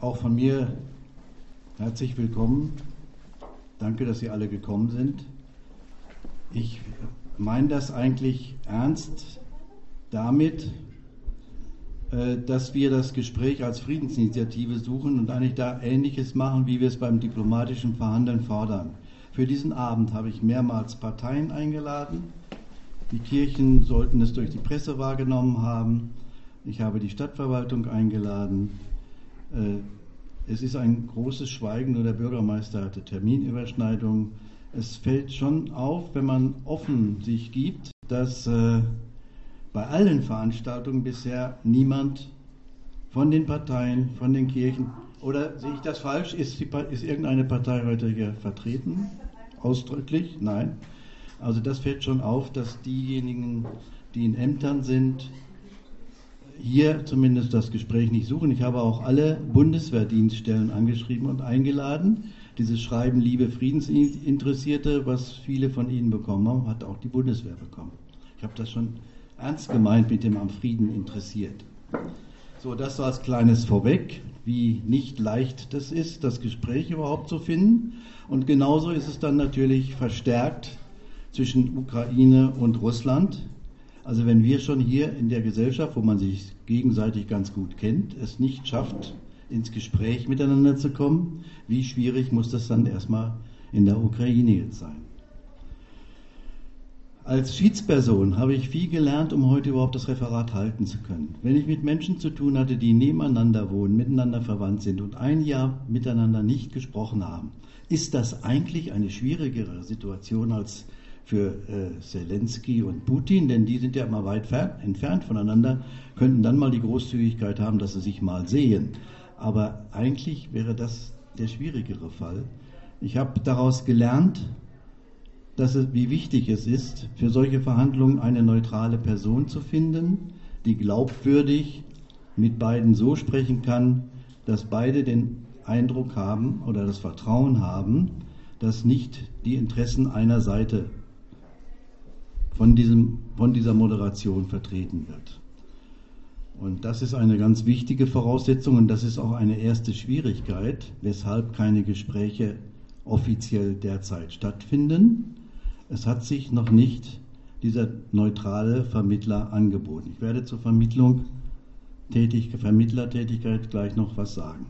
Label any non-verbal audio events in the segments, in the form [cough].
Auch von mir herzlich willkommen. Danke, dass Sie alle gekommen sind. Ich meine das eigentlich ernst damit, äh, dass wir das Gespräch als Friedensinitiative suchen und eigentlich da Ähnliches machen, wie wir es beim diplomatischen Verhandeln fordern. Für diesen Abend habe ich mehrmals Parteien eingeladen. Die Kirchen sollten es durch die Presse wahrgenommen haben. Ich habe die Stadtverwaltung eingeladen. Äh, es ist ein großes Schweigen, nur der Bürgermeister hatte Terminüberschneidungen. Es fällt schon auf, wenn man offen sich gibt, dass äh, bei allen Veranstaltungen bisher niemand von den Parteien, von den Kirchen, oder sehe ich das falsch? Ist, die, ist irgendeine Partei heute hier vertreten? Ausdrücklich? Nein. Also das fällt schon auf, dass diejenigen, die in Ämtern sind, hier zumindest das Gespräch nicht suchen. Ich habe auch alle Bundeswehrdienststellen angeschrieben und eingeladen. Dieses Schreiben Liebe Friedensinteressierte, was viele von Ihnen bekommen haben, hat auch die Bundeswehr bekommen. Ich habe das schon ernst gemeint mit dem am Frieden interessiert. So, das so als kleines Vorweg, wie nicht leicht das ist, das Gespräch überhaupt zu finden. Und genauso ist es dann natürlich verstärkt zwischen Ukraine und Russland. Also wenn wir schon hier in der Gesellschaft, wo man sich gegenseitig ganz gut kennt, es nicht schafft, ins Gespräch miteinander zu kommen, wie schwierig muss das dann erstmal in der Ukraine jetzt sein? Als Schiedsperson habe ich viel gelernt, um heute überhaupt das Referat halten zu können. Wenn ich mit Menschen zu tun hatte, die nebeneinander wohnen, miteinander verwandt sind und ein Jahr miteinander nicht gesprochen haben, ist das eigentlich eine schwierigere Situation als für äh, Zelensky und Putin, denn die sind ja immer weit entfernt voneinander, könnten dann mal die Großzügigkeit haben, dass sie sich mal sehen. Aber eigentlich wäre das der schwierigere Fall. Ich habe daraus gelernt, dass es, wie wichtig es ist, für solche Verhandlungen eine neutrale Person zu finden, die glaubwürdig mit beiden so sprechen kann, dass beide den Eindruck haben oder das Vertrauen haben, dass nicht die Interessen einer Seite von, diesem, von dieser Moderation vertreten wird. Und das ist eine ganz wichtige Voraussetzung und das ist auch eine erste Schwierigkeit, weshalb keine Gespräche offiziell derzeit stattfinden es hat sich noch nicht dieser neutrale Vermittler angeboten. Ich werde zur Vermittlung tätig, Vermittlertätigkeit gleich noch was sagen.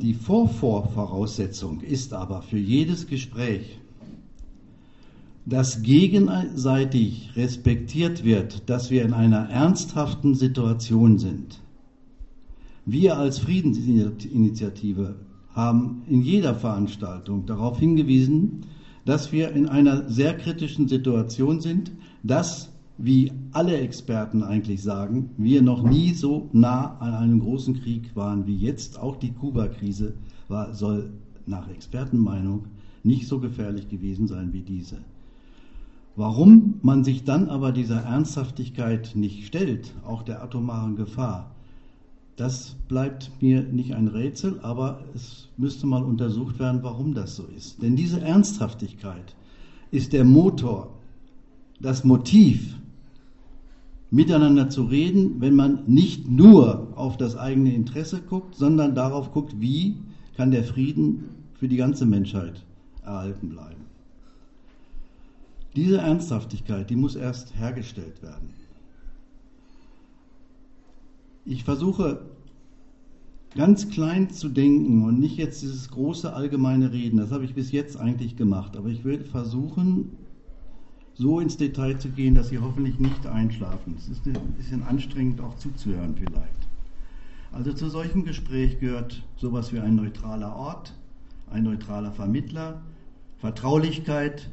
Die Vorvorvoraussetzung ist aber für jedes Gespräch, dass gegenseitig respektiert wird, dass wir in einer ernsthaften Situation sind. Wir als Friedensinitiative haben in jeder Veranstaltung darauf hingewiesen, dass wir in einer sehr kritischen Situation sind, dass, wie alle Experten eigentlich sagen, wir noch nie so nah an einem großen Krieg waren wie jetzt. Auch die Kuba-Krise soll nach Expertenmeinung nicht so gefährlich gewesen sein wie diese. Warum man sich dann aber dieser Ernsthaftigkeit nicht stellt, auch der atomaren Gefahr, das bleibt mir nicht ein Rätsel, aber es müsste mal untersucht werden, warum das so ist. Denn diese Ernsthaftigkeit ist der Motor, das Motiv, miteinander zu reden, wenn man nicht nur auf das eigene Interesse guckt, sondern darauf guckt, wie kann der Frieden für die ganze Menschheit erhalten bleiben. Diese Ernsthaftigkeit, die muss erst hergestellt werden. Ich versuche ganz klein zu denken und nicht jetzt dieses große allgemeine Reden. Das habe ich bis jetzt eigentlich gemacht. Aber ich würde versuchen, so ins Detail zu gehen, dass Sie hoffentlich nicht einschlafen. Es ist ein bisschen anstrengend auch zuzuhören vielleicht. Also zu solchem Gespräch gehört sowas wie ein neutraler Ort, ein neutraler Vermittler, Vertraulichkeit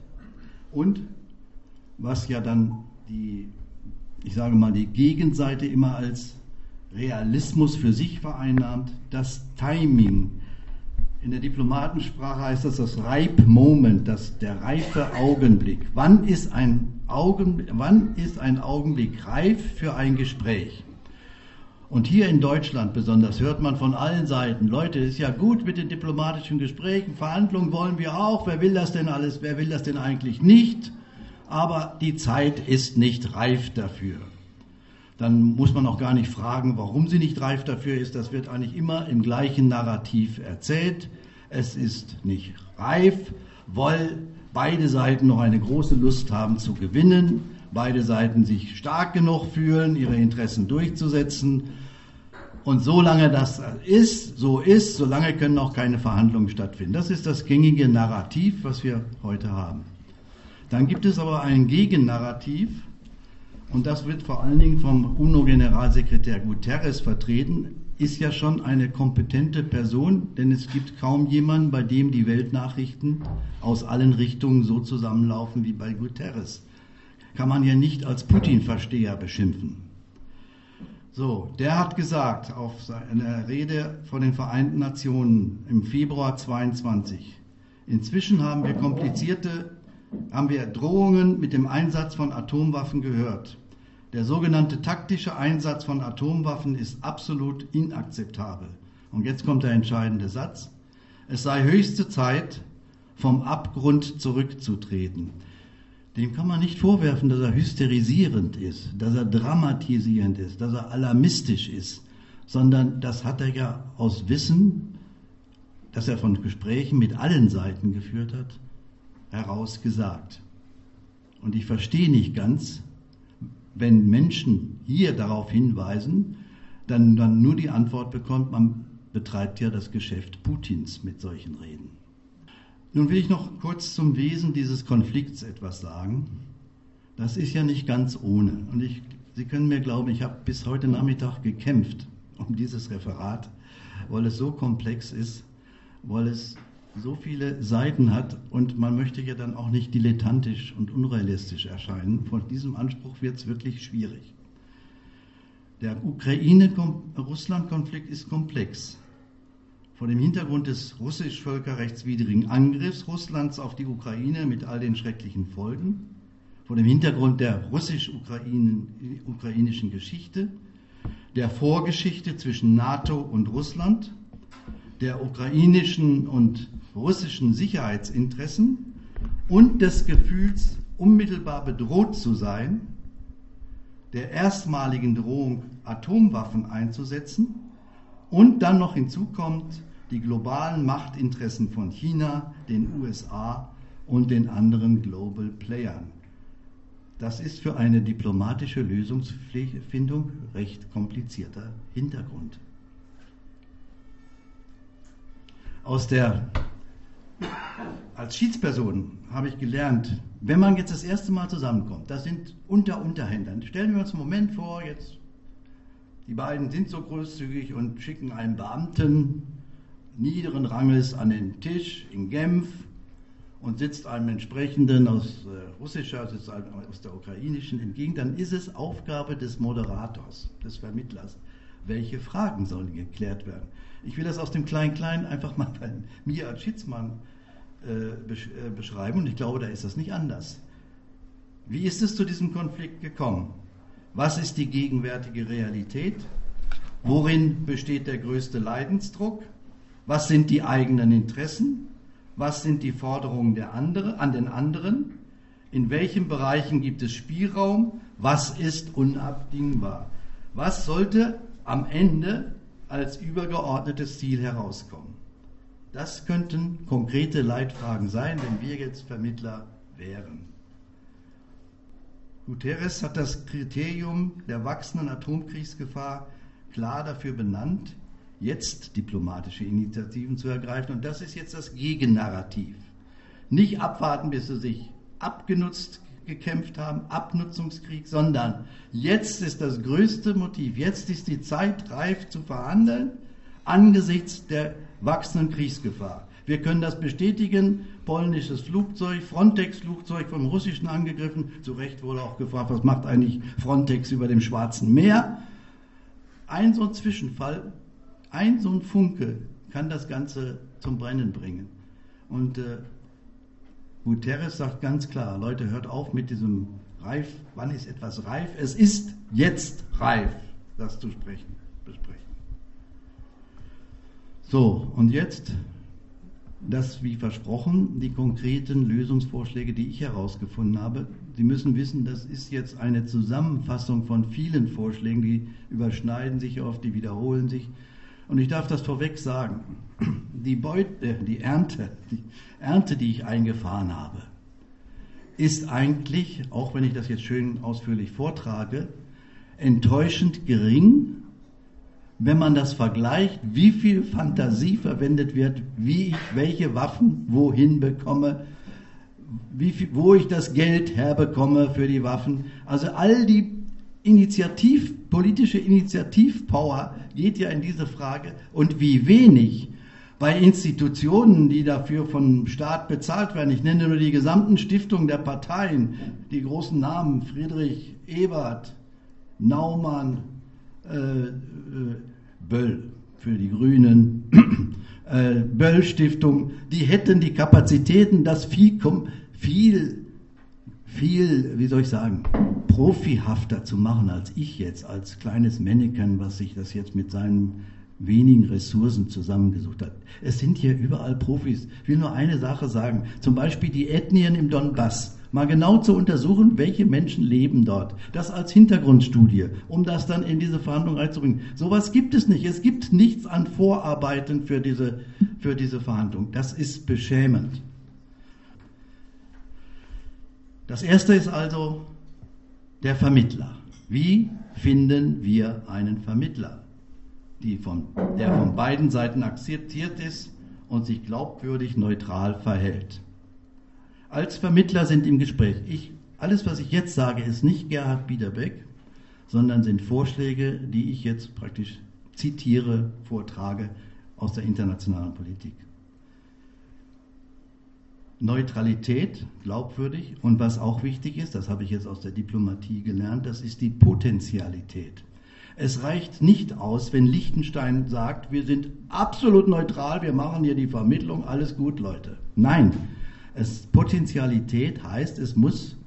und was ja dann die, ich sage mal, die Gegenseite immer als Realismus für sich vereinnahmt, das Timing. In der Diplomatensprache heißt das das Ripe Moment, das, der reife Augenblick. Wann ist, ein Augen, wann ist ein Augenblick reif für ein Gespräch? Und hier in Deutschland besonders hört man von allen Seiten, Leute, ist ja gut mit den diplomatischen Gesprächen, Verhandlungen wollen wir auch, wer will das denn alles, wer will das denn eigentlich nicht? Aber die Zeit ist nicht reif dafür. dann muss man auch gar nicht fragen, warum sie nicht reif dafür ist. Das wird eigentlich immer im gleichen Narrativ erzählt. Es ist nicht reif, weil beide Seiten noch eine große Lust haben zu gewinnen, beide Seiten sich stark genug fühlen, ihre Interessen durchzusetzen. Und solange das ist, so ist, solange können auch keine Verhandlungen stattfinden. Das ist das gängige Narrativ, was wir heute haben. Dann gibt es aber ein Gegennarrativ, und das wird vor allen Dingen vom UNO-Generalsekretär Guterres vertreten, ist ja schon eine kompetente Person, denn es gibt kaum jemanden, bei dem die Weltnachrichten aus allen Richtungen so zusammenlaufen wie bei Guterres. Kann man ja nicht als Putin-Versteher beschimpfen. So, der hat gesagt auf seiner Rede von den Vereinten Nationen im Februar 22, inzwischen haben wir komplizierte, haben wir Drohungen mit dem Einsatz von Atomwaffen gehört. Der sogenannte taktische Einsatz von Atomwaffen ist absolut inakzeptabel. Und jetzt kommt der entscheidende Satz. Es sei höchste Zeit, vom Abgrund zurückzutreten. Dem kann man nicht vorwerfen, dass er hysterisierend ist, dass er dramatisierend ist, dass er alarmistisch ist, sondern das hat er ja aus Wissen, das er von Gesprächen mit allen Seiten geführt hat, heraus gesagt. Und ich verstehe nicht ganz, wenn Menschen hier darauf hinweisen, dann, dann nur die Antwort bekommt, man betreibt ja das Geschäft Putins mit solchen Reden. Nun will ich noch kurz zum Wesen dieses Konflikts etwas sagen. Das ist ja nicht ganz ohne. Und ich, Sie können mir glauben, ich habe bis heute Nachmittag gekämpft um dieses Referat, weil es so komplex ist, weil es so viele Seiten hat und man möchte ja dann auch nicht dilettantisch und unrealistisch erscheinen. Von diesem Anspruch wird es wirklich schwierig. Der Ukraine-Russland-Konflikt ist komplex. Vor dem Hintergrund des russisch-völkerrechtswidrigen Angriffs Russlands auf die Ukraine mit all den schrecklichen Folgen, vor dem Hintergrund der russisch-ukrainischen Geschichte, der Vorgeschichte zwischen NATO und Russland, der ukrainischen und russischen Sicherheitsinteressen und des Gefühls, unmittelbar bedroht zu sein, der erstmaligen Drohung, Atomwaffen einzusetzen und dann noch hinzukommt die globalen Machtinteressen von China, den USA und den anderen Global Playern. Das ist für eine diplomatische Lösungsfindung recht komplizierter Hintergrund. Aus der als Schiedsperson habe ich gelernt, wenn man jetzt das erste Mal zusammenkommt, das sind unter Unterhändlern. Stellen wir uns einen Moment vor, jetzt die beiden sind so großzügig und schicken einen Beamten niederen Ranges an den Tisch in Genf und sitzt einem entsprechenden aus äh, russischer, sitzt einem aus der ukrainischen entgegen, dann ist es Aufgabe des Moderators, des Vermittlers, welche Fragen sollen geklärt werden. Ich will das aus dem Klein-Klein einfach mal bei mir als Schiedsmann äh, äh, beschreiben und ich glaube, da ist das nicht anders. Wie ist es zu diesem Konflikt gekommen? Was ist die gegenwärtige Realität? Worin besteht der größte Leidensdruck? Was sind die eigenen Interessen? Was sind die Forderungen der andere, an den anderen? In welchen Bereichen gibt es Spielraum? Was ist unabdingbar? Was sollte am Ende als übergeordnetes Ziel herauskommen? Das könnten konkrete Leitfragen sein, wenn wir jetzt Vermittler wären. Guterres hat das Kriterium der wachsenden Atomkriegsgefahr klar dafür benannt, jetzt diplomatische Initiativen zu ergreifen. Und das ist jetzt das Gegennarrativ. Nicht abwarten, bis sie sich abgenutzt gekämpft haben, Abnutzungskrieg, sondern jetzt ist das größte Motiv, jetzt ist die Zeit reif zu verhandeln angesichts der wachsenden Kriegsgefahr. Wir können das bestätigen. Polnisches Flugzeug, Frontex-Flugzeug vom Russischen angegriffen. Zu Recht wurde auch gefragt, was macht eigentlich Frontex über dem Schwarzen Meer? Ein so ein Zwischenfall, ein so ein Funke kann das Ganze zum Brennen bringen. Und äh, Guterres sagt ganz klar, Leute, hört auf mit diesem reif, wann ist etwas reif? Es ist jetzt reif, das zu sprechen, besprechen. So, und jetzt dass, wie versprochen, die konkreten Lösungsvorschläge, die ich herausgefunden habe, Sie müssen wissen, das ist jetzt eine Zusammenfassung von vielen Vorschlägen, die überschneiden sich oft, die wiederholen sich. Und ich darf das vorweg sagen, die, Beut, äh, die, Ernte, die Ernte, die ich eingefahren habe, ist eigentlich, auch wenn ich das jetzt schön ausführlich vortrage, enttäuschend gering wenn man das vergleicht, wie viel Fantasie verwendet wird, wie ich welche Waffen wohin bekomme, viel, wo ich das Geld herbekomme für die Waffen. Also all die Initiativ, politische Initiativpower geht ja in diese Frage und wie wenig bei Institutionen, die dafür vom Staat bezahlt werden. Ich nenne nur die gesamten Stiftungen der Parteien, die großen Namen Friedrich Ebert, Naumann, äh, äh, Böll für die Grünen, [clears throat] äh, Böll Stiftung, die hätten die Kapazitäten, das viel, viel, viel, wie soll ich sagen, profihafter zu machen als ich jetzt, als kleines Mannequin, was sich das jetzt mit seinen wenigen Ressourcen zusammengesucht hat. Es sind hier überall Profis. Ich will nur eine Sache sagen. Zum Beispiel die Ethnien im Donbass mal genau zu untersuchen, welche Menschen leben dort. Das als Hintergrundstudie, um das dann in diese Verhandlung reinzubringen. Sowas gibt es nicht. Es gibt nichts an Vorarbeiten für diese, für diese Verhandlung. Das ist beschämend. Das erste ist also der Vermittler. Wie finden wir einen Vermittler, von, der von beiden Seiten akzeptiert ist und sich glaubwürdig neutral verhält? als Vermittler sind im Gespräch. Ich, alles, was ich jetzt sage, ist nicht Gerhard Biederbeck, sondern sind Vorschläge, die ich jetzt praktisch zitiere, vortrage aus der internationalen Politik. Neutralität, glaubwürdig und was auch wichtig ist, das habe ich jetzt aus der Diplomatie gelernt, das ist die Potentialität. Es reicht nicht aus, wenn Liechtenstein sagt, wir sind absolut neutral, wir machen hier die Vermittlung, alles gut, Leute. Nein, es, Potentialität heißt, es muss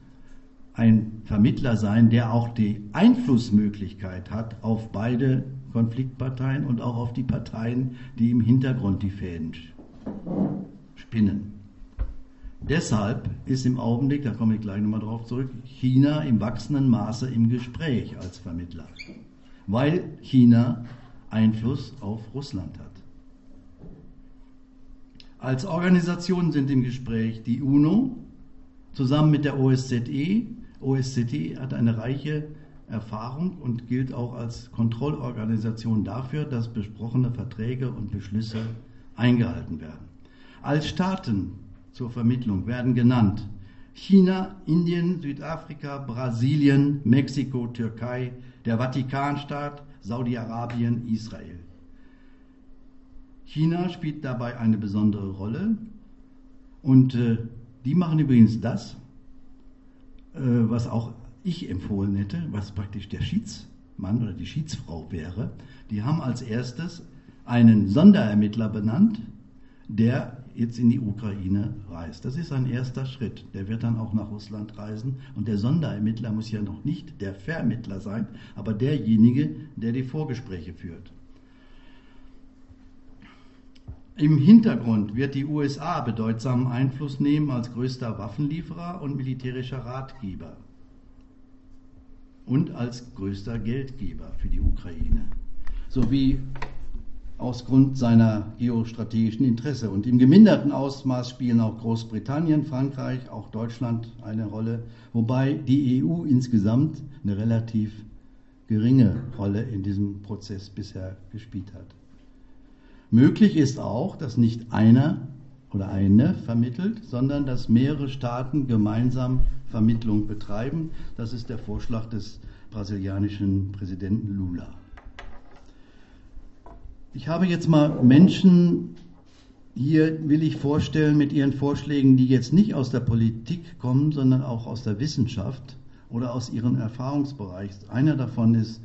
ein Vermittler sein, der auch die Einflussmöglichkeit hat auf beide Konfliktparteien und auch auf die Parteien, die im Hintergrund die Fäden spinnen. Deshalb ist im Augenblick, da komme ich gleich nochmal drauf zurück, China im wachsenden Maße im Gespräch als Vermittler, weil China Einfluss auf Russland hat. Als Organisation sind im Gespräch die UNO zusammen mit der OSZE. OSZE hat eine reiche Erfahrung und gilt auch als Kontrollorganisation dafür, dass besprochene Verträge und Beschlüsse eingehalten werden. Als Staaten zur Vermittlung werden genannt China, Indien, Südafrika, Brasilien, Mexiko, Türkei, der Vatikanstaat, Saudi-Arabien, Israel. China spielt dabei eine besondere Rolle und äh, die machen übrigens das, äh, was auch ich empfohlen hätte, was praktisch der Schiedsmann oder die Schiedsfrau wäre. Die haben als erstes einen Sonderermittler benannt, der jetzt in die Ukraine reist. Das ist ein erster Schritt. Der wird dann auch nach Russland reisen. Und der Sonderermittler muss ja noch nicht der Vermittler sein, aber derjenige, der die Vorgespräche führt. Im Hintergrund wird die USA bedeutsamen Einfluss nehmen als größter Waffenlieferer und militärischer Ratgeber und als größter Geldgeber für die Ukraine, sowie aus Grund seiner geostrategischen Interesse. Und im geminderten Ausmaß spielen auch Großbritannien, Frankreich, auch Deutschland eine Rolle, wobei die EU insgesamt eine relativ geringe Rolle in diesem Prozess bisher gespielt hat. Möglich ist auch, dass nicht einer oder eine vermittelt, sondern dass mehrere Staaten gemeinsam Vermittlung betreiben. Das ist der Vorschlag des brasilianischen Präsidenten Lula. Ich habe jetzt mal Menschen hier will ich vorstellen mit ihren Vorschlägen, die jetzt nicht aus der Politik kommen, sondern auch aus der Wissenschaft oder aus ihrem Erfahrungsbereich. Einer davon ist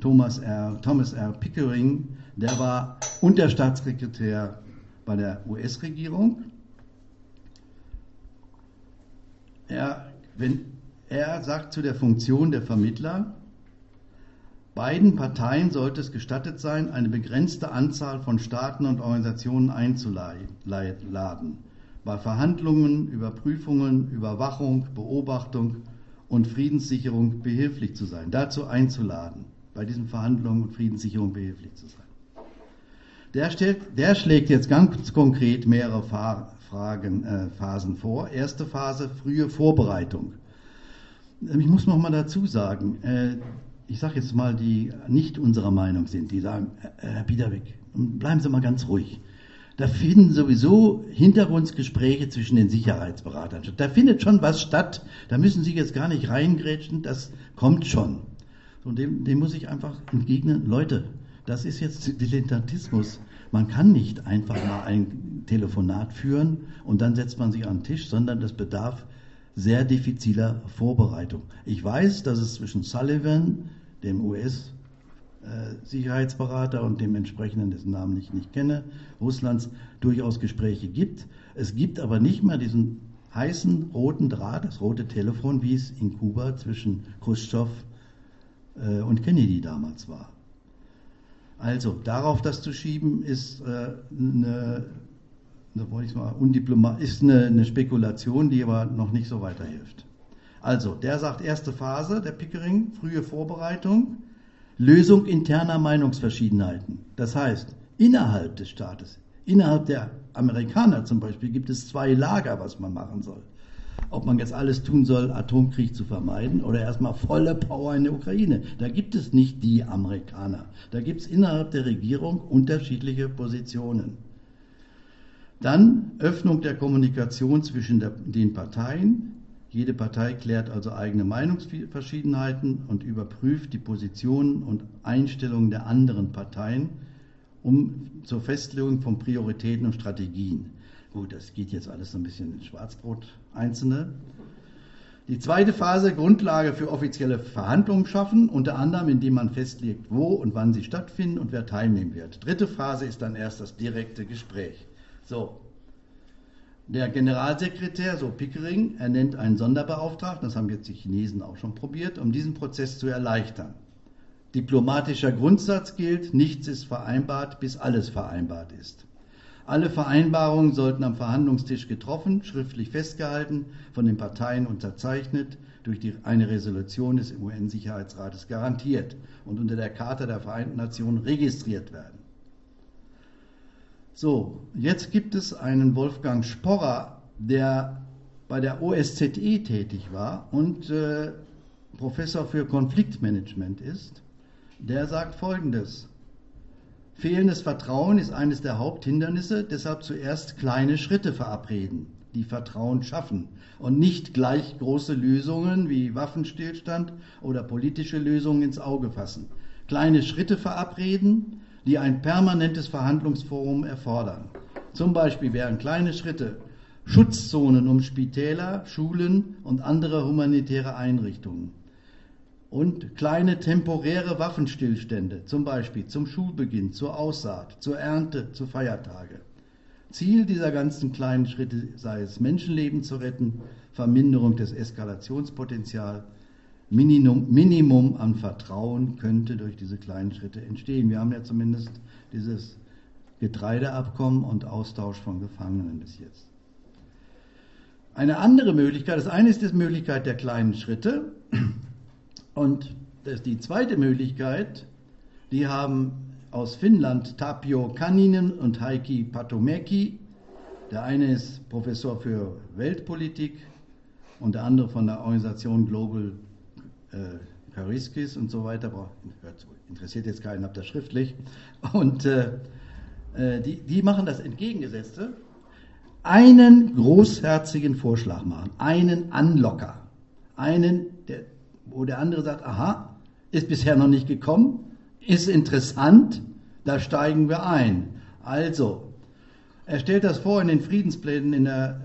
Thomas R. Thomas R. Pickering, der war Unterstaatssekretär bei der US-Regierung. Er, er sagt zu der Funktion der Vermittler, Beiden Parteien sollte es gestattet sein, eine begrenzte Anzahl von Staaten und Organisationen einzuladen, bei Verhandlungen, Überprüfungen, Überwachung, Beobachtung und Friedenssicherung behilflich zu sein, dazu einzuladen, bei diesen Verhandlungen und Friedenssicherung behilflich zu sein. Der, stellt, der schlägt jetzt ganz konkret mehrere Fragen, äh, Phasen vor. Erste Phase, frühe Vorbereitung. Ich muss noch mal dazu sagen, äh, ich sage jetzt mal, die nicht unserer Meinung sind, die sagen, äh, Herr Biederbeck, bleiben Sie mal ganz ruhig. Da finden sowieso Hintergrundgespräche zwischen den Sicherheitsberatern statt. Da findet schon was statt. Da müssen Sie jetzt gar nicht reingrätschen. Das kommt schon. Und dem, dem muss ich einfach entgegnen. Leute, das ist jetzt Dilettantismus. Man kann nicht einfach mal ein Telefonat führen und dann setzt man sich an den Tisch, sondern das bedarf sehr diffiziler Vorbereitung. Ich weiß, dass es zwischen Sullivan, dem US-Sicherheitsberater und dem entsprechenden, dessen Namen ich nicht kenne, Russlands, durchaus Gespräche gibt. Es gibt aber nicht mehr diesen heißen roten Draht, das rote Telefon, wie es in Kuba zwischen Khrushchev äh, und Kennedy damals war. Also darauf das zu schieben, ist äh, eine da wollte ich mal, undiplomat, ist eine, eine Spekulation, die aber noch nicht so weiterhilft. Also, der sagt erste Phase, der Pickering, frühe Vorbereitung, Lösung interner Meinungsverschiedenheiten. Das heißt, innerhalb des Staates, innerhalb der Amerikaner zum Beispiel, gibt es zwei Lager, was man machen soll. Ob man jetzt alles tun soll, Atomkrieg zu vermeiden oder erstmal volle Power in der Ukraine. Da gibt es nicht die Amerikaner. Da gibt es innerhalb der Regierung unterschiedliche Positionen. Dann Öffnung der Kommunikation zwischen der, den Parteien. Jede Partei klärt also eigene Meinungsverschiedenheiten und überprüft die Positionen und Einstellungen der anderen Parteien um zur Festlegung von Prioritäten und Strategien. Gut, das geht jetzt alles so ein bisschen in Schwarzbrot einzelne. Die zweite Phase, Grundlage für offizielle Verhandlungen schaffen, unter anderem indem man festlegt, wo und wann sie stattfinden und wer teilnehmen wird. Dritte Phase ist dann erst das direkte Gespräch. So. Der Generalsekretär, so Pickering, ernennt einen Sonderbeauftragten, das haben jetzt die Chinesen auch schon probiert, um diesen Prozess zu erleichtern. Diplomatischer Grundsatz gilt, nichts ist vereinbart, bis alles vereinbart ist. Alle Vereinbarungen sollten am Verhandlungstisch getroffen, schriftlich festgehalten, von den Parteien unterzeichnet, durch die, eine Resolution des UN-Sicherheitsrates garantiert und unter der Charta der Vereinten Nationen registriert werden. So, jetzt gibt es einen Wolfgang Sporrer, der bei der OSZE tätig war und äh, Professor für Konfliktmanagement ist. Der sagt Folgendes. Fehlendes Vertrauen ist eines der Haupthindernisse, deshalb zuerst kleine Schritte verabreden, die Vertrauen schaffen und nicht gleich große Lösungen wie Waffenstillstand oder politische Lösungen ins Auge fassen. Kleine Schritte verabreden, die ein permanentes Verhandlungsforum erfordern. Zum Beispiel wären kleine Schritte Schutzzonen um Spitäler, Schulen und andere humanitäre Einrichtungen und kleine temporäre Waffenstillstände, zum Beispiel zum Schulbeginn, zur Aussaat, zur Ernte, zu Feiertage. Ziel dieser ganzen kleinen Schritte sei es, Menschenleben zu retten, Verminderung des Eskalationspotenzials Minimum, Minimum an Vertrauen könnte durch diese kleinen Schritte entstehen. Wir haben ja zumindest dieses Getreideabkommen und Austausch von Gefangenen bis jetzt. Eine andere Möglichkeit, das eine ist die Möglichkeit der kleinen Schritte und das die zweite Möglichkeit, die haben aus Finnland Tapio Kanninen und Heikki Patomäki. Der eine ist Professor für Weltpolitik und der andere von der Organisation Global äh, Kariskis und so weiter, interessiert jetzt keinen, habt das schriftlich. Und äh, äh, die, die machen das Entgegengesetzte, einen großherzigen Vorschlag machen, einen Anlocker, einen, der, wo der andere sagt, aha, ist bisher noch nicht gekommen, ist interessant, da steigen wir ein. Also, er stellt das vor in den Friedensplänen, in der,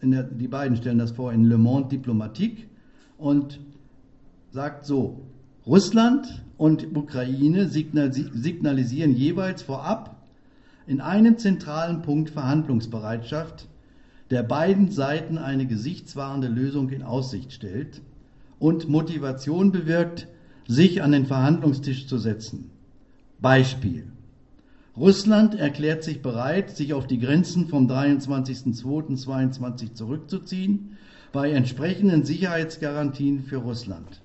in der, die beiden stellen das vor in Le Monde Diplomatique und sagt so, Russland und Ukraine signalisieren jeweils vorab in einem zentralen Punkt Verhandlungsbereitschaft, der beiden Seiten eine gesichtswahrende Lösung in Aussicht stellt und Motivation bewirkt, sich an den Verhandlungstisch zu setzen. Beispiel. Russland erklärt sich bereit, sich auf die Grenzen vom 23.02.22 zurückzuziehen, bei entsprechenden Sicherheitsgarantien für Russland.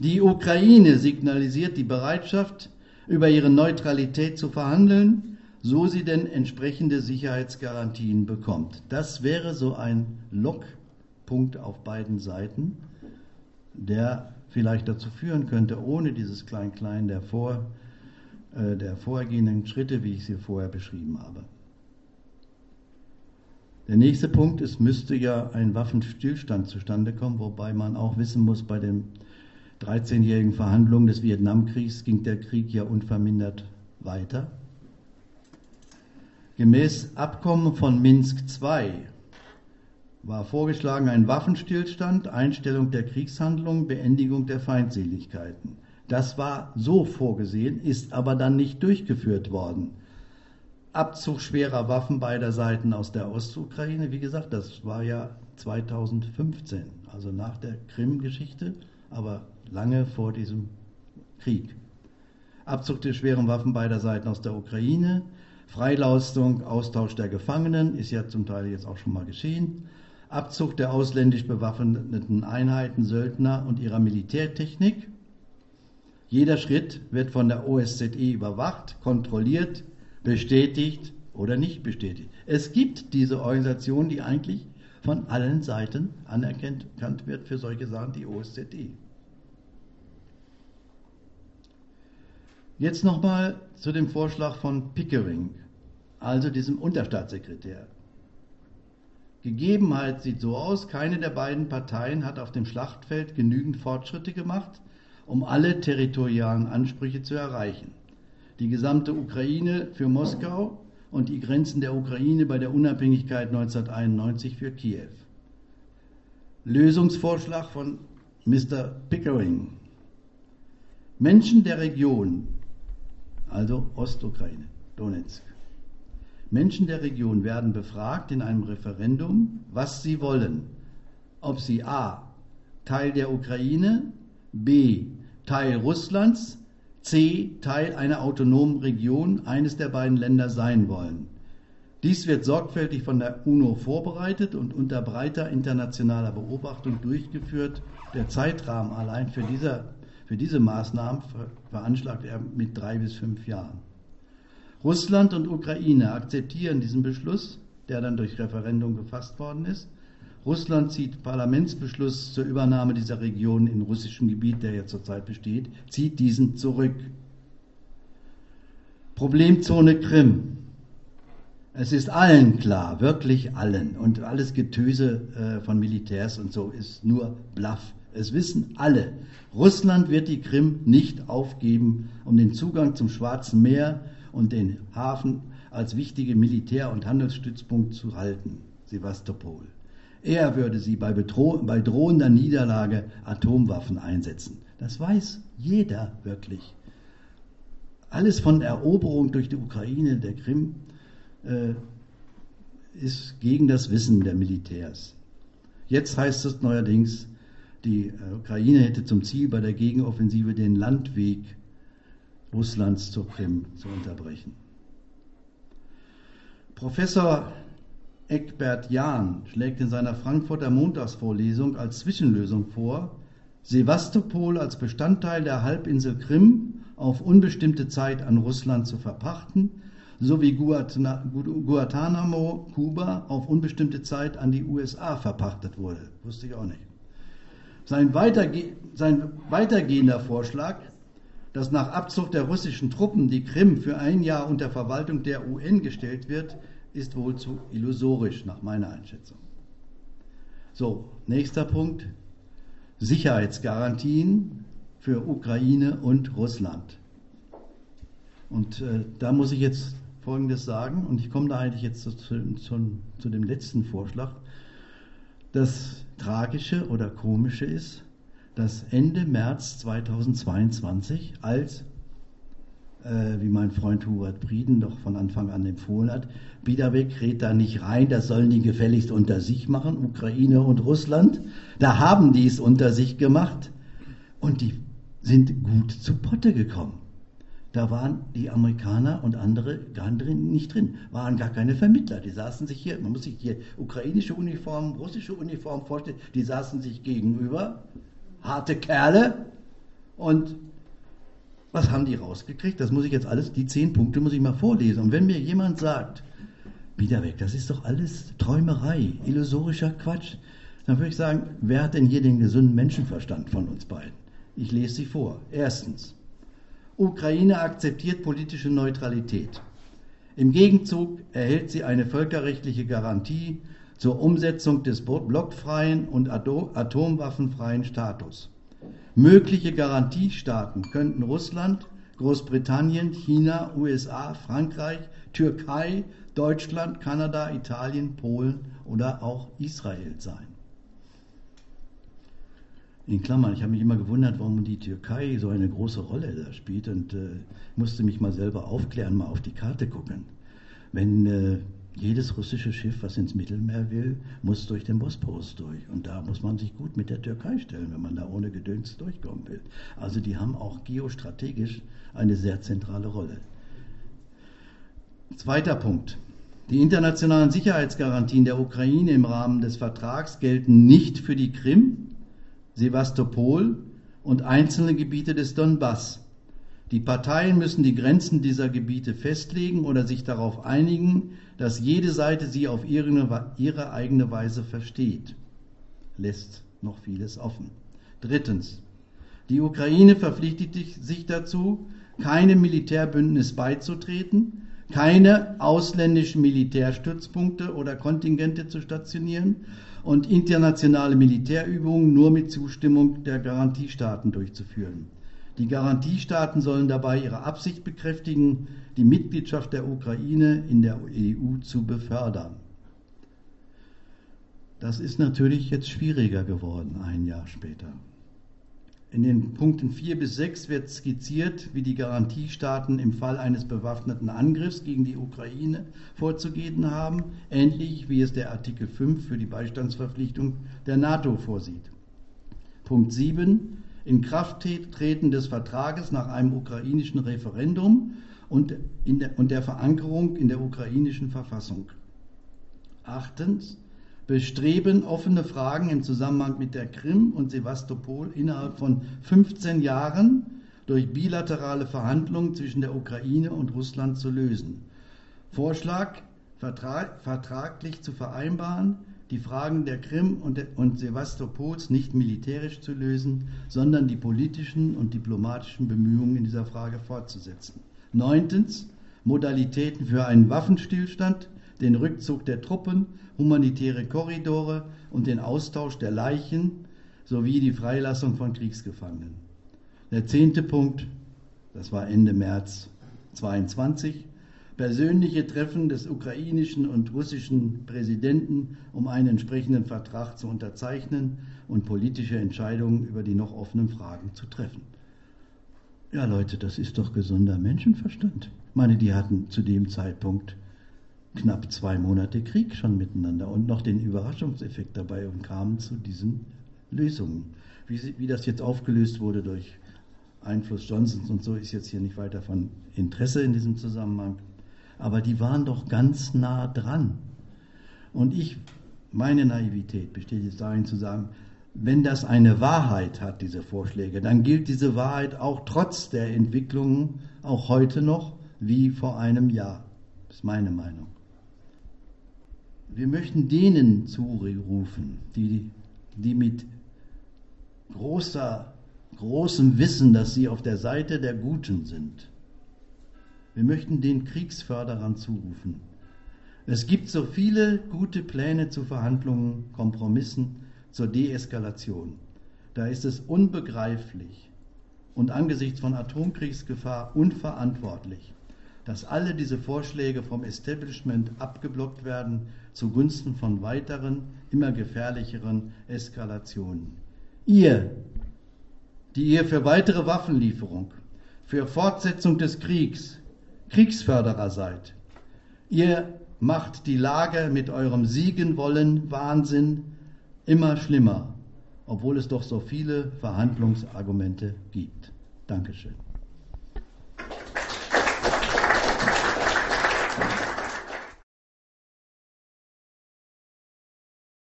Die Ukraine signalisiert die Bereitschaft, über ihre Neutralität zu verhandeln, so sie denn entsprechende Sicherheitsgarantien bekommt. Das wäre so ein Lockpunkt auf beiden Seiten, der vielleicht dazu führen könnte, ohne dieses Klein-Klein der, vor, äh, der vorhergehenden Schritte, wie ich sie vorher beschrieben habe. Der nächste Punkt, es müsste ja ein Waffenstillstand zustande kommen, wobei man auch wissen muss, bei den 13-jährigen Verhandlungen des Vietnamkriegs ging der Krieg ja unvermindert weiter. Gemäß Abkommen von Minsk II war vorgeschlagen ein Waffenstillstand, Einstellung der Kriegshandlungen, Beendigung der Feindseligkeiten. Das war so vorgesehen, ist aber dann nicht durchgeführt worden. Abzug schwerer Waffen beider Seiten aus der Ostukraine, wie gesagt, das war ja 2015, also nach der Krim-Geschichte, aber lange vor diesem Krieg. Abzug der schweren Waffen beider Seiten aus der Ukraine, Freilassung, Austausch der Gefangenen, ist ja zum Teil jetzt auch schon mal geschehen, Abzug der ausländisch bewaffneten Einheiten, Söldner und ihrer Militärtechnik. Jeder Schritt wird von der OSZE überwacht, kontrolliert, bestätigt oder nicht bestätigt. Es gibt diese Organisation, die eigentlich von allen Seiten anerkannt wird für solche Sachen, die OSZE. Jetzt nochmal zu dem Vorschlag von Pickering, also diesem Unterstaatssekretär. Gegebenheit sieht so aus, keine der beiden Parteien hat auf dem Schlachtfeld genügend Fortschritte gemacht, um alle territorialen Ansprüche zu erreichen die gesamte Ukraine für Moskau und die Grenzen der Ukraine bei der Unabhängigkeit 1991 für Kiew. Lösungsvorschlag von Mr. Pickering. Menschen der Region, also Ostukraine, Donetsk. Menschen der Region werden befragt in einem Referendum, was sie wollen. Ob sie a. Teil der Ukraine, b. Teil Russlands, C Teil einer autonomen Region eines der beiden Länder sein wollen. Dies wird sorgfältig von der UNO vorbereitet und unter breiter internationaler Beobachtung durchgeführt. Der Zeitrahmen allein für, dieser, für diese Maßnahmen veranschlagt er mit drei bis fünf Jahren. Russland und Ukraine akzeptieren diesen Beschluss, der dann durch Referendum gefasst worden ist, Russland zieht Parlamentsbeschluss zur Übernahme dieser Region in russischem Gebiet, der ja zurzeit besteht, zieht diesen zurück. Problemzone Krim. Es ist allen klar, wirklich allen. Und alles Getöse äh, von Militärs und so ist nur Bluff. Es wissen alle. Russland wird die Krim nicht aufgeben, um den Zugang zum Schwarzen Meer und den Hafen als wichtige Militär- und Handelsstützpunkt zu halten. Sevastopol. Er würde sie bei, bei drohender Niederlage Atomwaffen einsetzen. Das weiß jeder wirklich. Alles von Eroberung durch die Ukraine der Krim äh, ist gegen das Wissen der Militärs. Jetzt heißt es neuerdings, die äh, Ukraine hätte zum Ziel, bei der Gegenoffensive den Landweg Russlands zur Krim zu unterbrechen. Professor Eckbert Jahn schlägt in seiner Frankfurter Montagsvorlesung als Zwischenlösung vor, Sevastopol als Bestandteil der Halbinsel Krim auf unbestimmte Zeit an Russland zu verpachten, sowie Guantanamo, Kuba, auf unbestimmte Zeit an die USA verpachtet wurde. Wusste ich auch nicht. Sein, weiterge sein weitergehender Vorschlag, dass nach Abzug der russischen Truppen die Krim für ein Jahr unter Verwaltung der UN gestellt wird, ist wohl zu illusorisch nach meiner Einschätzung. So, nächster Punkt. Sicherheitsgarantien für Ukraine und Russland. Und äh, da muss ich jetzt Folgendes sagen, und ich komme da eigentlich jetzt zu, zu, zu dem letzten Vorschlag. Das Tragische oder Komische ist, dass Ende März 2022 als äh, wie mein Freund Hubert Brieden doch von Anfang an empfohlen hat. Biederbeck rät da nicht rein, das sollen die gefälligst unter sich machen, Ukraine und Russland. Da haben die es unter sich gemacht. Und die sind gut zu Potte gekommen. Da waren die Amerikaner und andere gar nicht drin, waren gar keine Vermittler. Die saßen sich hier, man muss sich hier ukrainische Uniformen, russische Uniformen vorstellen, die saßen sich gegenüber, harte Kerle. Und was haben die rausgekriegt? Das muss ich jetzt alles, die zehn Punkte muss ich mal vorlesen. Und wenn mir jemand sagt, wieder weg, das ist doch alles Träumerei, illusorischer Quatsch, dann würde ich sagen, wer hat denn hier den gesunden Menschenverstand von uns beiden? Ich lese sie vor. Erstens, Ukraine akzeptiert politische Neutralität. Im Gegenzug erhält sie eine völkerrechtliche Garantie zur Umsetzung des blockfreien und atomwaffenfreien Status. Mögliche Garantiestaaten könnten Russland, Großbritannien, China, USA, Frankreich, Türkei, Deutschland, Kanada, Italien, Polen oder auch Israel sein in Klammern, ich habe mich immer gewundert, warum die Türkei so eine große Rolle da spielt und äh, musste mich mal selber aufklären, mal auf die Karte gucken. Wenn äh, jedes russische Schiff, was ins Mittelmeer will, muss durch den Bosporus durch. Und da muss man sich gut mit der Türkei stellen, wenn man da ohne Gedöns durchkommen will. Also die haben auch geostrategisch eine sehr zentrale Rolle. Zweiter Punkt. Die internationalen Sicherheitsgarantien der Ukraine im Rahmen des Vertrags gelten nicht für die Krim Sewastopol und einzelne Gebiete des Donbass. Die Parteien müssen die Grenzen dieser Gebiete festlegen oder sich darauf einigen, dass jede Seite sie auf ihre, ihre eigene Weise versteht. Lässt noch vieles offen. Drittens. Die Ukraine verpflichtet sich dazu, keinem Militärbündnis beizutreten, keine ausländischen Militärstützpunkte oder Kontingente zu stationieren und internationale Militärübungen nur mit Zustimmung der Garantiestaaten durchzuführen. Die Garantiestaaten sollen dabei ihre Absicht bekräftigen, die Mitgliedschaft der Ukraine in der EU zu befördern. Das ist natürlich jetzt schwieriger geworden, ein Jahr später. In den Punkten 4 bis 6 wird skizziert, wie die Garantiestaaten im Fall eines bewaffneten Angriffs gegen die Ukraine vorzugehen haben, ähnlich wie es der Artikel 5 für die Beistandsverpflichtung der NATO vorsieht. Punkt 7. In Krafttreten des Vertrages nach einem ukrainischen Referendum und, der, und der Verankerung in der ukrainischen Verfassung. Achtens bestreben, offene Fragen im Zusammenhang mit der Krim und Sevastopol innerhalb von 15 Jahren durch bilaterale Verhandlungen zwischen der Ukraine und Russland zu lösen. Vorschlag, vertrag, vertraglich zu vereinbaren, die Fragen der Krim und, und Sevastopols nicht militärisch zu lösen, sondern die politischen und diplomatischen Bemühungen in dieser Frage fortzusetzen. Neuntens, Modalitäten für einen Waffenstillstand, den Rückzug der Truppen humanitäre Korridore und den Austausch der Leichen sowie die Freilassung von Kriegsgefangenen. Der zehnte Punkt, das war Ende März 22, persönliche Treffen des ukrainischen und russischen Präsidenten, um einen entsprechenden Vertrag zu unterzeichnen und politische Entscheidungen über die noch offenen Fragen zu treffen. Ja, Leute, das ist doch gesunder Menschenverstand. Ich meine, die hatten zu dem Zeitpunkt knapp zwei Monate Krieg schon miteinander und noch den Überraschungseffekt dabei und kamen zu diesen Lösungen. Wie, wie das jetzt aufgelöst wurde durch Einfluss Johnsons und so ist jetzt hier nicht weiter von Interesse in diesem Zusammenhang. Aber die waren doch ganz nah dran. Und ich, meine Naivität besteht jetzt darin zu sagen, wenn das eine Wahrheit hat, diese Vorschläge, dann gilt diese Wahrheit auch trotz der Entwicklungen, auch heute noch, wie vor einem Jahr. Das ist meine Meinung. Wir möchten denen zurufen, die, die mit großer, großem Wissen, dass sie auf der Seite der Guten sind. Wir möchten den Kriegsförderern zurufen. Es gibt so viele gute Pläne zu Verhandlungen, Kompromissen, zur Deeskalation. Da ist es unbegreiflich und angesichts von Atomkriegsgefahr unverantwortlich, dass alle diese Vorschläge vom Establishment abgeblockt werden zugunsten von weiteren, immer gefährlicheren Eskalationen. Ihr, die ihr für weitere Waffenlieferung, für Fortsetzung des Kriegs, Kriegsförderer seid, ihr macht die Lage mit eurem Siegenwollen Wahnsinn immer schlimmer obwohl es doch so viele Verhandlungsargumente gibt. Dankeschön.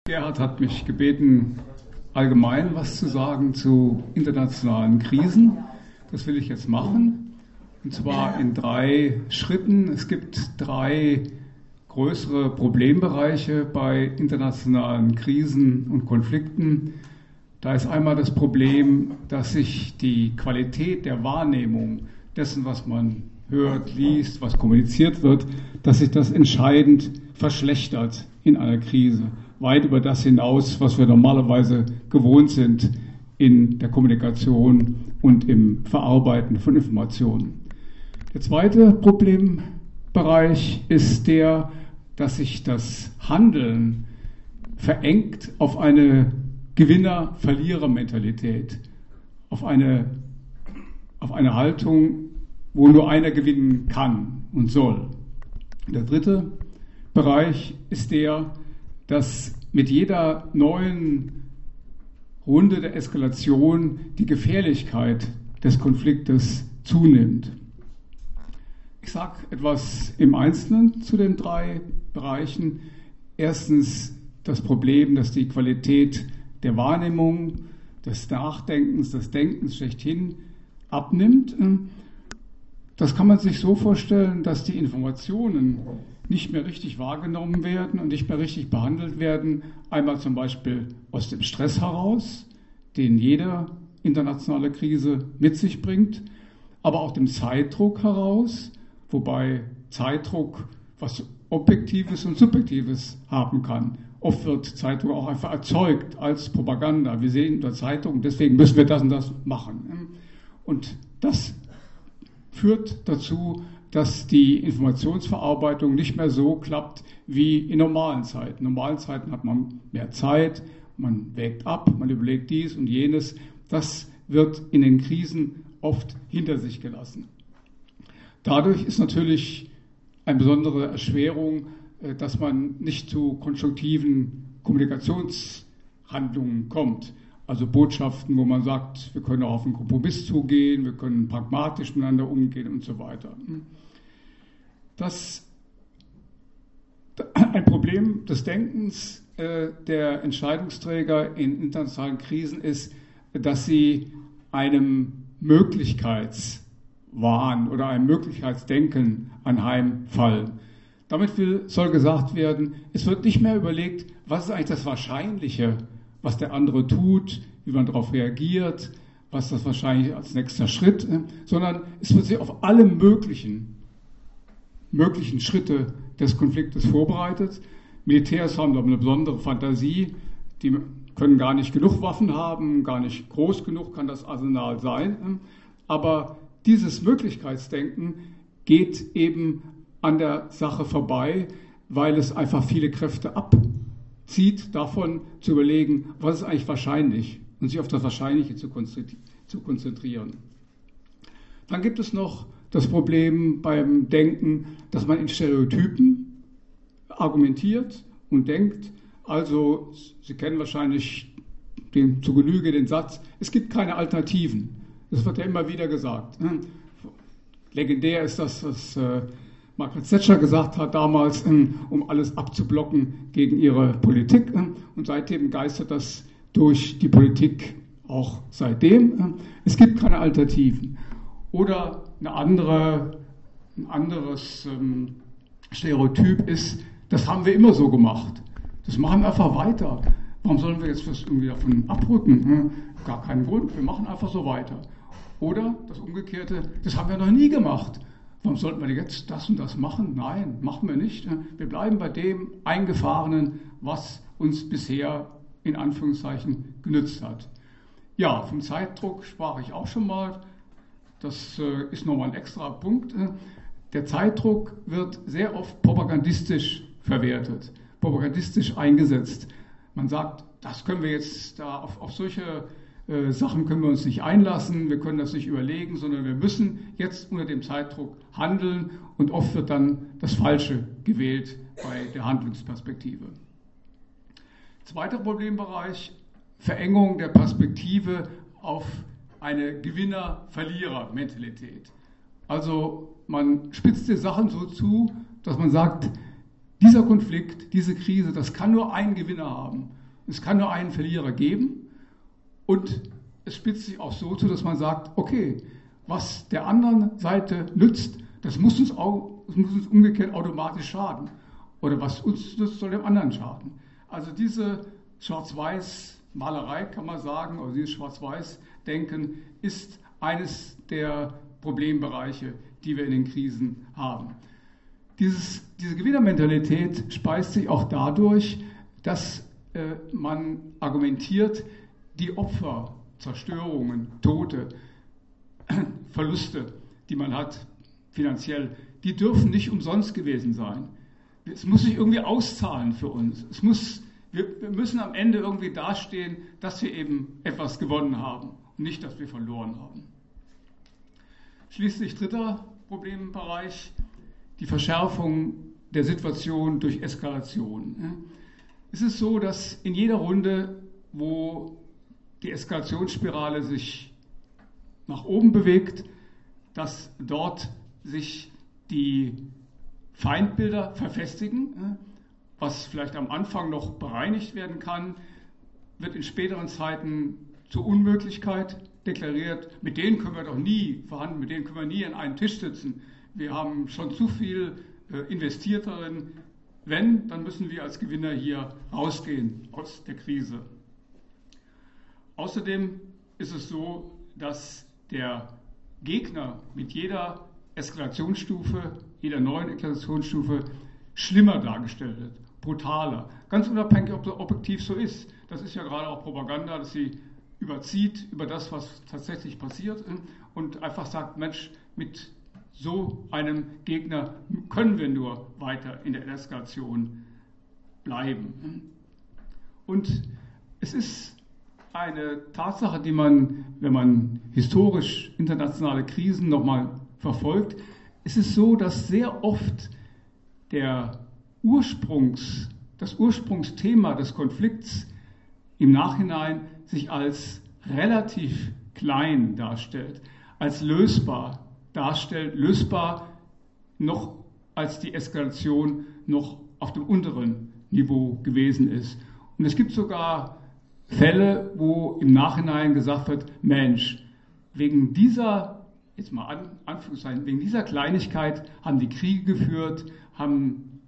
Gerhard hat mich gebeten, allgemein was zu sagen zu internationalen Krisen. Das will ich jetzt machen. Und zwar in drei Schritten. Es gibt drei größere Problembereiche bei internationalen Krisen und Konflikten. Da ist einmal das Problem, dass sich die Qualität der Wahrnehmung dessen, was man hört, liest, was kommuniziert wird, dass sich das entscheidend verschlechtert in einer Krise weit über das hinaus, was wir normalerweise gewohnt sind in der Kommunikation und im Verarbeiten von Informationen. Der zweite Problembereich ist der, dass sich das Handeln verengt auf eine Gewinner-Verlierer-Mentalität, auf eine, auf eine Haltung, wo nur einer gewinnen kann und soll. Der dritte Bereich ist der, dass mit jeder neuen Runde der Eskalation die Gefährlichkeit des Konfliktes zunimmt. Ich sage etwas im Einzelnen zu den drei Bereichen. Erstens das Problem, dass die Qualität der Wahrnehmung, des Nachdenkens, des Denkens schlechthin abnimmt. Das kann man sich so vorstellen, dass die Informationen, nicht mehr richtig wahrgenommen werden und nicht mehr richtig behandelt werden. Einmal zum Beispiel aus dem Stress heraus, den jede internationale Krise mit sich bringt, aber auch dem Zeitdruck heraus, wobei Zeitdruck was Objektives und Subjektives haben kann. Oft wird Zeitdruck auch einfach erzeugt als Propaganda. Wir sehen in der Zeitung, deswegen müssen wir das und das machen. Und das führt dazu, dass die Informationsverarbeitung nicht mehr so klappt wie in normalen Zeiten. In normalen Zeiten hat man mehr Zeit, man wägt ab, man überlegt dies und jenes. Das wird in den Krisen oft hinter sich gelassen. Dadurch ist natürlich eine besondere Erschwerung, äh, dass man nicht zu konstruktiven Kommunikationshandlungen kommt. Also Botschaften, wo man sagt, wir können auch auf einen Kompromiss zugehen, wir können pragmatisch miteinander umgehen und so weiter dass [clears throat] ein Problem des Denkens äh, der Entscheidungsträger in internationalen Krisen ist, dass sie einem Möglichkeitswahn oder einem Möglichkeitsdenken anheimfallen. Damit will, soll gesagt werden, es wird nicht mehr überlegt, was ist eigentlich das Wahrscheinliche, was der andere tut, wie man darauf reagiert, was das wahrscheinlich als nächster Schritt, äh, sondern es wird sich auf alle möglichen möglichen Schritte des Konfliktes vorbereitet. Militärs haben eine besondere Fantasie. Die können gar nicht genug Waffen haben, gar nicht groß genug kann das Arsenal sein. Aber dieses Möglichkeitsdenken geht eben an der Sache vorbei, weil es einfach viele Kräfte abzieht, davon zu überlegen, was ist eigentlich wahrscheinlich und sich auf das Wahrscheinliche zu konzentrieren. Dann gibt es noch das Problem beim Denken, dass man in Stereotypen argumentiert und denkt. Also, Sie kennen wahrscheinlich den, zu Genüge den Satz, es gibt keine Alternativen. Das wird ja immer wieder gesagt. Ne? Legendär ist das, was äh, Margaret Thatcher gesagt hat damals, äh, um alles abzublocken gegen ihre Politik. Äh, und seitdem geistert das durch die Politik auch seitdem. Es gibt keine Alternativen. Oder eine andere, ein anderes ähm, Stereotyp ist, das haben wir immer so gemacht. Das machen wir einfach weiter. Warum sollen wir jetzt irgendwie davon abrücken? Gar keinen Grund, wir machen einfach so weiter. Oder das Umgekehrte, das haben wir noch nie gemacht. Warum sollten wir jetzt das und das machen? Nein, machen wir nicht. Wir bleiben bei dem Eingefahrenen, was uns bisher in Anführungszeichen genützt hat. Ja, vom Zeitdruck sprach ich auch schon mal. Das äh, ist nochmal ein extra Punkt. Der Zeitdruck wird sehr oft propagandistisch verwertet, propagandistisch eingesetzt. Man sagt, das können wir jetzt da auf, auf solche äh, Sachen können wir uns nicht einlassen, wir können das nicht überlegen, sondern wir müssen jetzt unter dem Zeitdruck handeln und oft wird dann das Falsche gewählt bei der Handlungsperspektive. Zweiter Problembereich Verengung der Perspektive auf eine Gewinner-Verlierer-Mentalität. Also man spitzt die Sachen so zu, dass man sagt, dieser Konflikt, diese Krise, das kann nur einen Gewinner haben. Es kann nur einen Verlierer geben. Und es spitzt sich auch so zu, dass man sagt, okay, was der anderen Seite nützt, das muss uns, auch, das muss uns umgekehrt automatisch schaden. Oder was uns nützt, soll dem anderen schaden. Also diese Schwarz-Weiß-Malerei kann man sagen, oder dieses Schwarz-Weiß-Denken ist eines der Problembereiche, die wir in den Krisen haben. Dieses, diese Gewinnermentalität speist sich auch dadurch, dass äh, man argumentiert, die Opfer, Zerstörungen, Tote, [clears throat] Verluste, die man hat, finanziell, die dürfen nicht umsonst gewesen sein. Es muss sich irgendwie auszahlen für uns. Es muss, wir, müssen am Ende irgendwie dastehen, dass wir eben etwas gewonnen haben und nicht, dass wir verloren haben. Schließlich dritter Problembereich, die Verschärfung der Situation durch Eskalation. Es ist so, dass in jeder Runde, wo die Eskalationsspirale sich nach oben bewegt, dass dort sich die Feindbilder verfestigen, was vielleicht am Anfang noch bereinigt werden kann, wird in späteren Zeiten zur Unmöglichkeit deklariert. Mit denen können wir doch nie verhandeln, mit denen können wir nie an einen Tisch sitzen wir haben schon zu viel äh, investiert darin. Wenn, dann müssen wir als Gewinner hier rausgehen aus der Krise. Außerdem ist es so, dass der Gegner mit jeder Eskalationsstufe, jeder neuen Eskalationsstufe schlimmer dargestellt wird, brutaler. Ganz unabhängig, ob das objektiv so ist. Das ist ja gerade auch Propaganda, dass sie überzieht über das, was tatsächlich passiert und einfach sagt, Mensch, mit so einem Gegner können wir nur weiter in der Eskalation bleiben. Und es ist eine Tatsache, die man, wenn man historisch internationale Krisen nochmal verfolgt, es ist so, dass sehr oft der Ursprungs, das Ursprungsthema des Konflikts im Nachhinein sich als relativ klein darstellt, als lösbar, darstellt, lösbar, noch als die Eskalation noch auf dem unteren Niveau gewesen ist. Und es gibt sogar Fälle, wo im Nachhinein gesagt wird, Mensch, wegen dieser, jetzt mal an, Anführungszeichen, wegen dieser Kleinigkeit haben die Kriege geführt, haben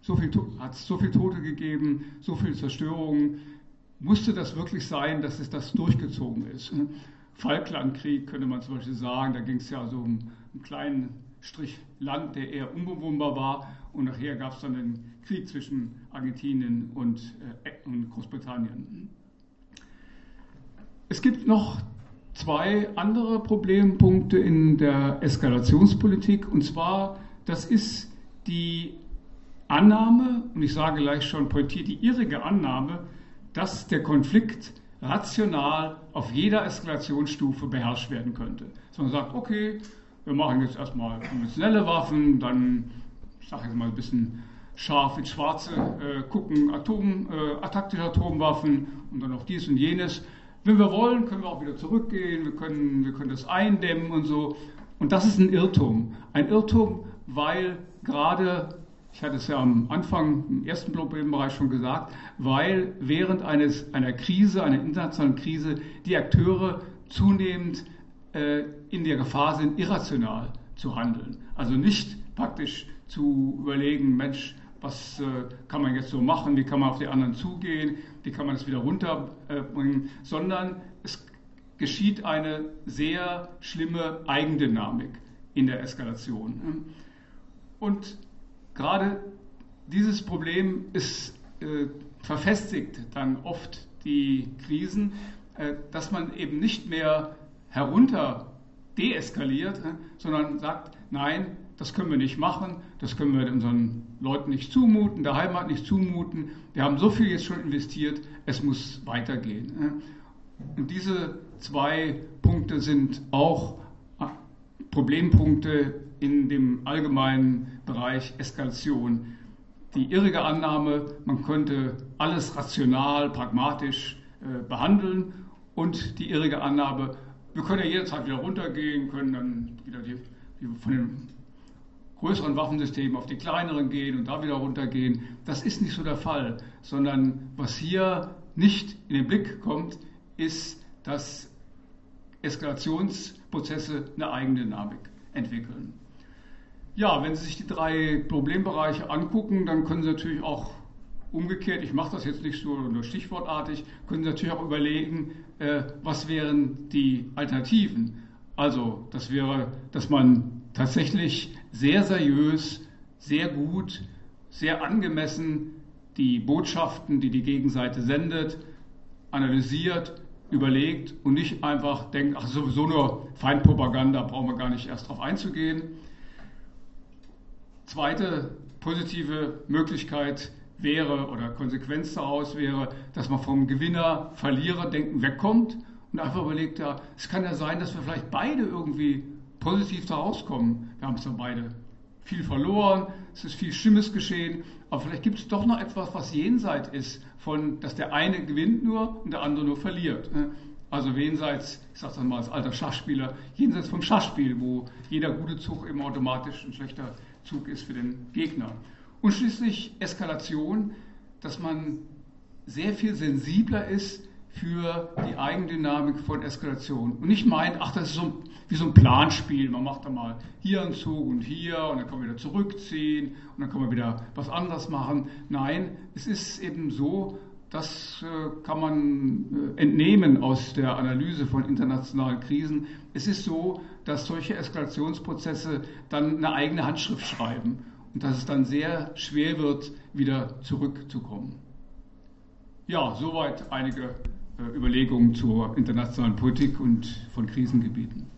so viel, hat es so viel Tote gegeben, so viel Zerstörungen. Musste das wirklich sein, dass es das durchgezogen ist? Falklandkrieg könnte man zum Beispiel sagen, da ging es ja so um einen kleinen Strich Land, der eher unbewohnbar war. Und nachher gab es dann den Krieg zwischen Argentinien und, äh, und Großbritannien. Es gibt noch zwei andere Problempunkte in der Eskalationspolitik. Und zwar, das ist die Annahme, und ich sage gleich schon pointiert, die irrige Annahme, dass der Konflikt rational auf jeder Eskalationsstufe beherrscht werden könnte. Dass man sagt, okay, wir machen jetzt erstmal konventionelle Waffen, dann, ich sage jetzt mal ein bisschen scharf ins Schwarze äh, gucken, Atom, äh, taktische Atomwaffen und dann noch dies und jenes. Wenn wir wollen, können wir auch wieder zurückgehen, wir können, wir können das eindämmen und so. Und das ist ein Irrtum. Ein Irrtum, weil gerade ich hatte es ja am Anfang im ersten Problembereich schon gesagt, weil während eines, einer Krise, einer internationalen Krise, die Akteure zunehmend äh, in der Gefahr sind, irrational zu handeln. Also nicht praktisch zu überlegen, Mensch, was äh, kann man jetzt so machen, wie kann man auf die anderen zugehen, wie kann man das wieder runterbringen, sondern es geschieht eine sehr schlimme Eigendynamik in der Eskalation. Und Gerade dieses Problem ist, äh, verfestigt dann oft die Krisen, äh, dass man eben nicht mehr herunter deeskaliert, äh, sondern sagt, nein, das können wir nicht machen, das können wir unseren Leuten nicht zumuten, der Heimat nicht zumuten. Wir haben so viel jetzt schon investiert, es muss weitergehen. Und diese zwei Punkte sind auch äh, Problempunkte in dem allgemeinen Bereich Eskalation. Die irrige Annahme, man könnte alles rational, pragmatisch äh, behandeln und die irrige Annahme, wir können ja jederzeit wieder runtergehen, können dann wieder die, die von den größeren Waffensystemen auf die kleineren gehen und da wieder runtergehen. Das ist nicht so der Fall, sondern was hier nicht in den Blick kommt, ist, dass Eskalationsprozesse eine eigene Dynamik entwickeln. Ja, wenn Sie sich die drei Problembereiche angucken, dann können Sie natürlich auch umgekehrt, ich mache das jetzt nicht so nur stichwortartig, können Sie natürlich auch überlegen, äh, was wären die Alternativen. Also, das wäre, dass man tatsächlich sehr seriös, sehr gut, sehr angemessen die Botschaften, die die Gegenseite sendet, analysiert, überlegt und nicht einfach denkt, ach sowieso nur Feindpropaganda, brauchen wir gar nicht erst darauf einzugehen. Zweite positive Möglichkeit wäre oder Konsequenz daraus wäre, dass man vom Gewinner-Verlierer-Denken wegkommt und einfach überlegt, ja, es kann ja sein, dass wir vielleicht beide irgendwie positiv da rauskommen. Wir haben es ja beide viel verloren, es ist viel Schlimmes geschehen, aber vielleicht gibt es doch noch etwas, was jenseits ist von, dass der eine gewinnt nur und der andere nur verliert. Ne? Also jenseits, ich sage das mal als alter Schachspieler, jenseits vom Schachspiel, wo jeder gute Zug eben automatisch ein schlechter Zug ist für den Gegner. Und schließlich Eskalation, dass man sehr viel sensibler ist für die Eigendynamik von Eskalation und nicht meint, ach, das ist so wie so ein Planspiel, man macht da mal hier einen Zug und hier und dann kann man wieder zurückziehen und dann kann man wieder was anderes machen. Nein, es ist eben so, das äh, kann man äh, entnehmen aus der Analyse von internationalen Krisen. Es ist so, dass solche Eskalationsprozesse dann eine eigene Handschrift schreiben und dass es dann sehr schwer wird, wieder zurückzukommen. Ja, soweit einige äh, Überlegungen zur internationalen Politik und von Krisengebieten.